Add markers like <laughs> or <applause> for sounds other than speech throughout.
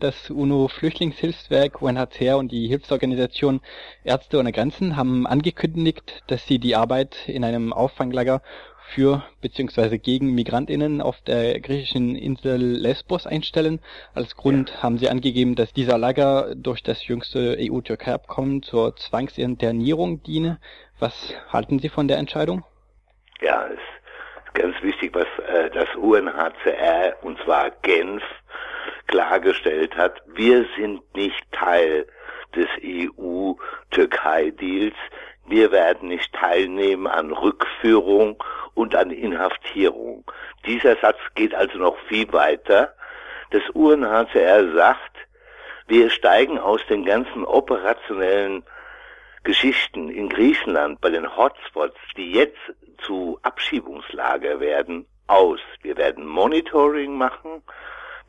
Das UNO-Flüchtlingshilfswerk UNHCR und die Hilfsorganisation Ärzte ohne Grenzen haben angekündigt, dass sie die Arbeit in einem Auffanglager für bzw. gegen Migrantinnen auf der griechischen Insel Lesbos einstellen. Als Grund ja. haben sie angegeben, dass dieser Lager durch das jüngste EU-Türkei-Abkommen zur Zwangsinternierung diene. Was halten Sie von der Entscheidung? Ja, es ist ganz wichtig, was äh, das UNHCR und zwar Genf klargestellt hat. Wir sind nicht Teil des EU-Türkei-Deals. Wir werden nicht teilnehmen an Rückführung und an Inhaftierung. Dieser Satz geht also noch viel weiter. Das UNHCR sagt, wir steigen aus den ganzen operationellen Geschichten in Griechenland bei den Hotspots, die jetzt zu Abschiebungslager werden, aus. Wir werden Monitoring machen,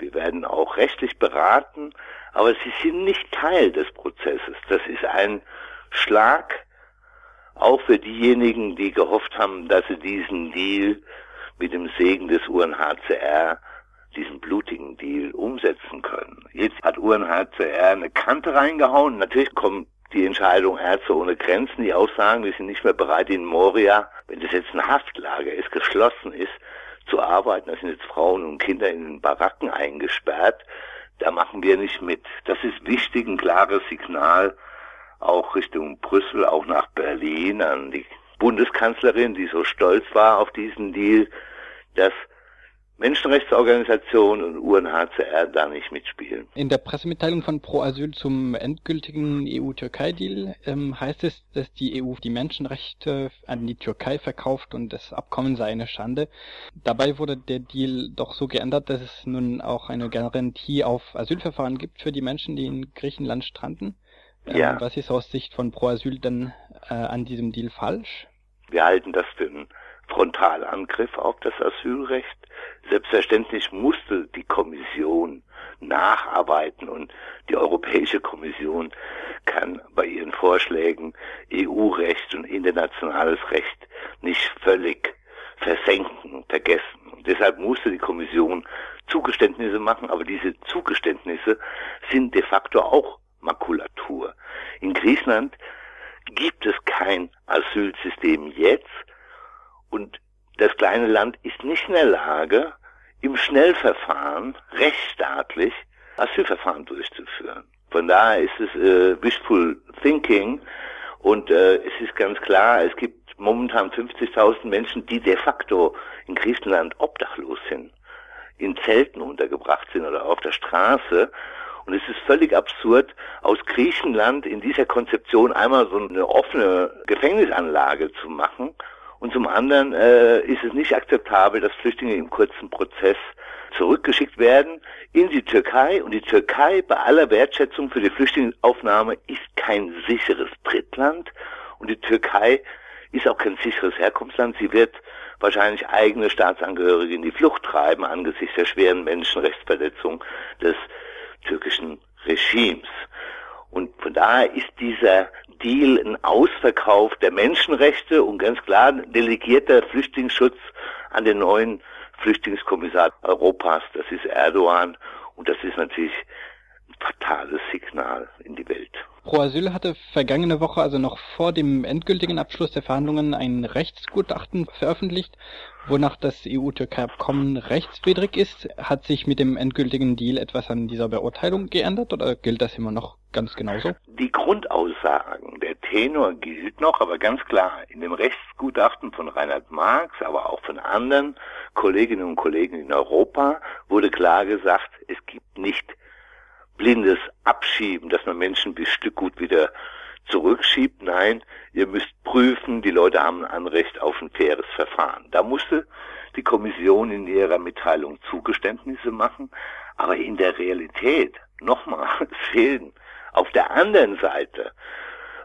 wir werden auch rechtlich beraten, aber sie sind nicht Teil des Prozesses. Das ist ein Schlag auch für diejenigen, die gehofft haben, dass sie diesen Deal mit dem Segen des UNHCR, diesen blutigen Deal umsetzen können. Jetzt hat UNHCR eine Kante reingehauen. Natürlich kommt die Entscheidung Ärzte ohne Grenzen, die auch sagen, wir sind nicht mehr bereit in Moria, wenn das jetzt ein Haftlager ist, geschlossen ist, zu arbeiten. Da sind jetzt Frauen und Kinder in den Baracken eingesperrt. Da machen wir nicht mit. Das ist wichtig, ein klares Signal auch Richtung Brüssel, auch nach Berlin, an die Bundeskanzlerin, die so stolz war auf diesen Deal, dass Menschenrechtsorganisationen und UNHCR da nicht mitspielen. In der Pressemitteilung von Pro Asyl zum endgültigen EU-Türkei-Deal ähm, heißt es, dass die EU die Menschenrechte an die Türkei verkauft und das Abkommen sei eine Schande. Dabei wurde der Deal doch so geändert, dass es nun auch eine Garantie auf Asylverfahren gibt für die Menschen, die in Griechenland stranden. Ähm, ja. Was ist aus Sicht von Pro Asyl denn äh, an diesem Deal falsch? Wir halten das für einen Frontalangriff auf das Asylrecht. Selbstverständlich musste die Kommission nacharbeiten und die Europäische Kommission kann bei ihren Vorschlägen EU-Recht und internationales Recht nicht völlig versenken, vergessen. Und deshalb musste die Kommission Zugeständnisse machen, aber diese Zugeständnisse sind de facto auch Makulatur. In Griechenland gibt es kein Asylsystem jetzt und das kleine Land ist nicht in der Lage, im Schnellverfahren rechtsstaatlich Asylverfahren durchzuführen. Von daher ist es äh, wishful thinking und äh, es ist ganz klar, es gibt momentan 50.000 Menschen, die de facto in Griechenland obdachlos sind, in Zelten untergebracht sind oder auf der Straße und es ist völlig absurd, aus Griechenland in dieser Konzeption einmal so eine offene Gefängnisanlage zu machen. Und zum anderen äh, ist es nicht akzeptabel, dass Flüchtlinge im kurzen Prozess zurückgeschickt werden in die Türkei. Und die Türkei, bei aller Wertschätzung für die Flüchtlingsaufnahme, ist kein sicheres Drittland. Und die Türkei ist auch kein sicheres Herkunftsland. Sie wird wahrscheinlich eigene Staatsangehörige in die Flucht treiben angesichts der schweren Menschenrechtsverletzung des türkischen Regimes. Und von daher ist dieser Deal ein Ausverkauf der Menschenrechte und ganz klar delegierter Flüchtlingsschutz an den neuen Flüchtlingskommissar Europas, das ist Erdogan. Und das ist natürlich fatales Signal in die Welt. Pro Asyl hatte vergangene Woche, also noch vor dem endgültigen Abschluss der Verhandlungen, ein Rechtsgutachten veröffentlicht, wonach das EU-Türkei-Abkommen rechtswidrig ist. Hat sich mit dem endgültigen Deal etwas an dieser Beurteilung geändert oder gilt das immer noch ganz genauso? Die Grundaussagen, der Tenor gilt noch, aber ganz klar, in dem Rechtsgutachten von Reinhard Marx, aber auch von anderen Kolleginnen und Kollegen in Europa wurde klar gesagt, es gibt nicht blindes Abschieben, dass man Menschen bis Stückgut wieder zurückschiebt. Nein, ihr müsst prüfen, die Leute haben ein Anrecht auf ein faires Verfahren. Da musste die Kommission in ihrer Mitteilung Zugeständnisse machen, aber in der Realität, nochmal, <laughs> fehlen auf der anderen Seite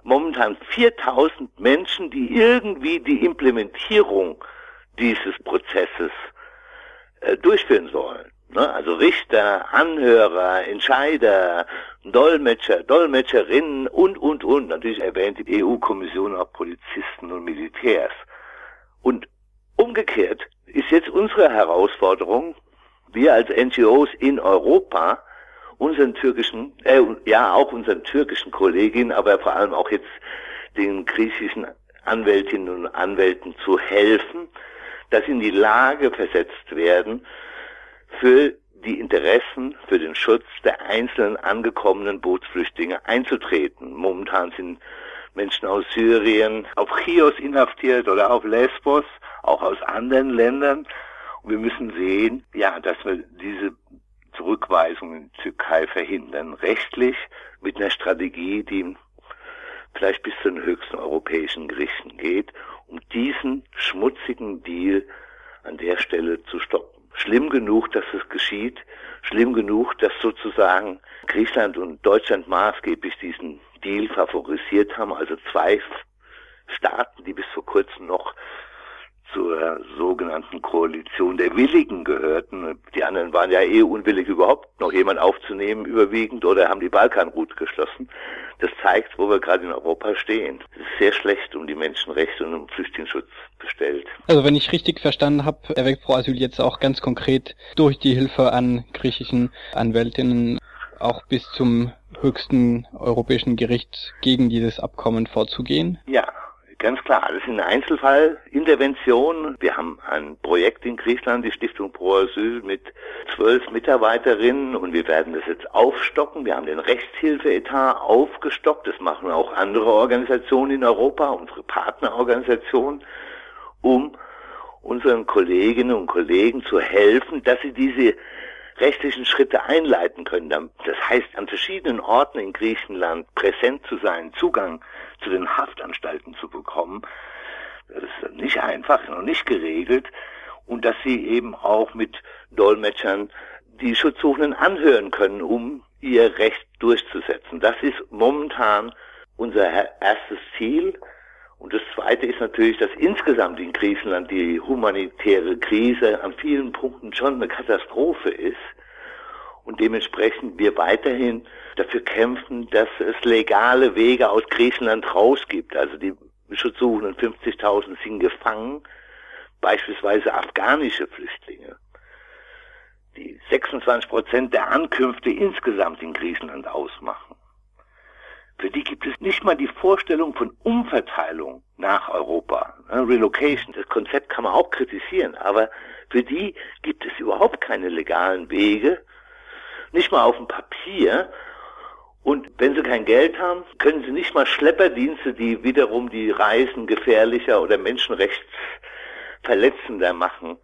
momentan 4000 Menschen, die irgendwie die Implementierung dieses Prozesses äh, durchführen sollen. Ne? Also Richter, Anhörer, Entscheider, Dolmetscher, Dolmetscherinnen und, und, und. Natürlich erwähnt die EU-Kommission auch Polizisten und Militärs. Und umgekehrt ist jetzt unsere Herausforderung, wir als NGOs in Europa, unseren türkischen, äh, ja auch unseren türkischen Kolleginnen, aber vor allem auch jetzt den griechischen Anwältinnen und Anwälten zu helfen, dass sie in die Lage versetzt werden, für die Interessen, für den Schutz der einzelnen angekommenen Bootsflüchtlinge einzutreten. Momentan sind Menschen aus Syrien auf Chios inhaftiert oder auf Lesbos, auch aus anderen Ländern. Und wir müssen sehen, ja, dass wir diese Zurückweisung in die Türkei verhindern, rechtlich mit einer Strategie, die vielleicht bis zu den höchsten europäischen Gerichten geht, um diesen schmutzigen Deal an der Stelle zu stoppen. Schlimm genug, dass es geschieht, schlimm genug, dass sozusagen Griechenland und Deutschland maßgeblich diesen Deal favorisiert haben, also zwei Staaten, die bis vor kurzem noch zur sogenannten Koalition der Willigen gehörten. Die anderen waren ja eh unwillig, überhaupt noch jemand aufzunehmen, überwiegend, oder haben die Balkanroute geschlossen. Das zeigt, wo wir gerade in Europa stehen. Es ist sehr schlecht um die Menschenrechte und um Flüchtlingsschutz bestellt. Also wenn ich richtig verstanden habe, erweckt Pro Asyl jetzt auch ganz konkret durch die Hilfe an griechischen Anwältinnen auch bis zum höchsten europäischen Gericht gegen dieses Abkommen vorzugehen? Ja, Ganz klar, das ist eine Einzelfallintervention. Wir haben ein Projekt in Griechenland, die Stiftung Pro Asyl, mit zwölf Mitarbeiterinnen und wir werden das jetzt aufstocken. Wir haben den Rechtshilfeetat aufgestockt. Das machen auch andere Organisationen in Europa, unsere Partnerorganisationen, um unseren Kolleginnen und Kollegen zu helfen, dass sie diese rechtlichen Schritte einleiten können. Das heißt, an verschiedenen Orten in Griechenland präsent zu sein, Zugang zu den Haftanstalten zu bekommen, das ist nicht einfach, noch nicht geregelt. Und dass sie eben auch mit Dolmetschern die Schutzsuchenden anhören können, um ihr Recht durchzusetzen. Das ist momentan unser erstes Ziel. Und das Zweite ist natürlich, dass insgesamt in Griechenland die humanitäre Krise an vielen Punkten schon eine Katastrophe ist und dementsprechend wir weiterhin dafür kämpfen, dass es legale Wege aus Griechenland rausgibt. Also die Schutzsuchenden 50.000 sind gefangen, beispielsweise afghanische Flüchtlinge, die 26 Prozent der Ankünfte insgesamt in Griechenland ausmachen. Für die gibt es nicht mal die Vorstellung von Umverteilung nach Europa. Ne, Relocation, das Konzept kann man auch kritisieren, aber für die gibt es überhaupt keine legalen Wege, nicht mal auf dem Papier. Und wenn sie kein Geld haben, können sie nicht mal Schlepperdienste, die wiederum die Reisen gefährlicher oder menschenrechtsverletzender machen,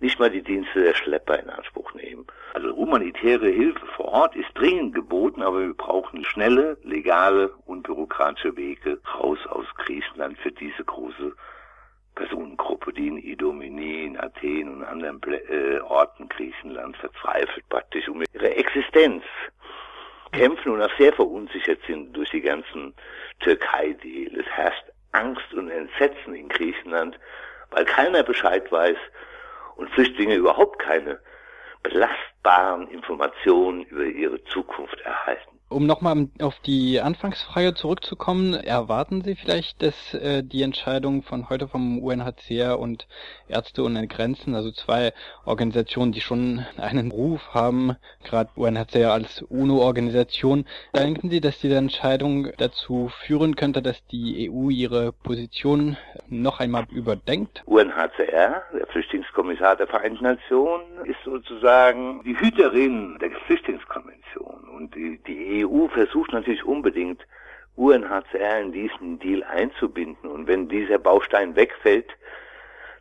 nicht mal die Dienste der Schlepper in Anspruch nehmen. Also humanitäre Hilfe vor Ort ist dringend geboten, aber wir brauchen schnelle, legale und bürokratische Wege raus aus Griechenland für diese große Personengruppe, die in Idomeni, in Athen und anderen äh, Orten Griechenland verzweifelt praktisch um ihre Existenz kämpfen und auch sehr verunsichert sind durch die ganzen Türkei-Deal. Es herrscht Angst und Entsetzen in Griechenland, weil keiner Bescheid weiß und Flüchtlinge überhaupt keine belastbaren Informationen über ihre Zukunft erhalten. Um nochmal auf die Anfangsfrage zurückzukommen, erwarten Sie vielleicht, dass äh, die Entscheidung von heute vom UNHCR und Ärzte ohne Grenzen, also zwei Organisationen, die schon einen Ruf haben, gerade UNHCR als UNO-Organisation, denken Sie, dass diese Entscheidung dazu führen könnte, dass die EU ihre Position noch einmal überdenkt? UNHCR, der Flüchtlingskommissar der Vereinten Nationen, ist sozusagen die Hüterin der Flüchtlingskonvention und die, EU versucht natürlich unbedingt, UNHCR in diesen Deal einzubinden. Und wenn dieser Baustein wegfällt,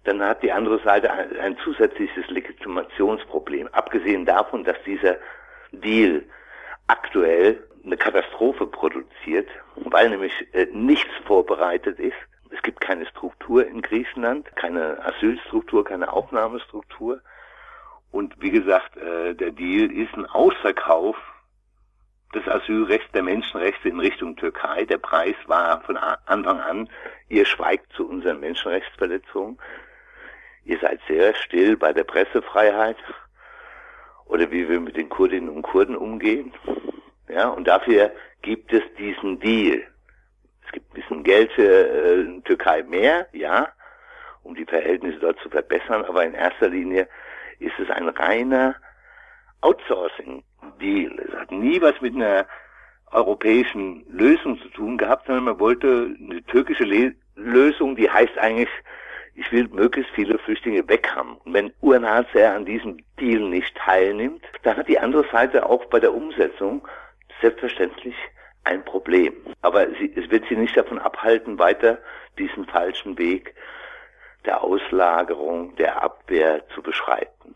dann hat die andere Seite ein, ein zusätzliches Legitimationsproblem. Abgesehen davon, dass dieser Deal aktuell eine Katastrophe produziert, weil nämlich äh, nichts vorbereitet ist. Es gibt keine Struktur in Griechenland, keine Asylstruktur, keine Aufnahmestruktur. Und wie gesagt, äh, der Deal ist ein Ausverkauf des Asylrechts, der Menschenrechte in Richtung Türkei. Der Preis war von Anfang an, ihr schweigt zu unseren Menschenrechtsverletzungen. Ihr seid sehr still bei der Pressefreiheit oder wie wir mit den Kurdinnen und Kurden umgehen. Ja, und dafür gibt es diesen Deal. Es gibt ein bisschen Geld für äh, Türkei mehr, ja, um die Verhältnisse dort zu verbessern, aber in erster Linie ist es ein reiner Outsourcing Deal. Es hat nie was mit einer europäischen Lösung zu tun gehabt, sondern man wollte eine türkische Le Lösung, die heißt eigentlich, ich will möglichst viele Flüchtlinge weg haben. Und wenn UNHCR an diesem Deal nicht teilnimmt, dann hat die andere Seite auch bei der Umsetzung selbstverständlich ein Problem. Aber sie, es wird sie nicht davon abhalten, weiter diesen falschen Weg der Auslagerung, der Abwehr zu beschreiten.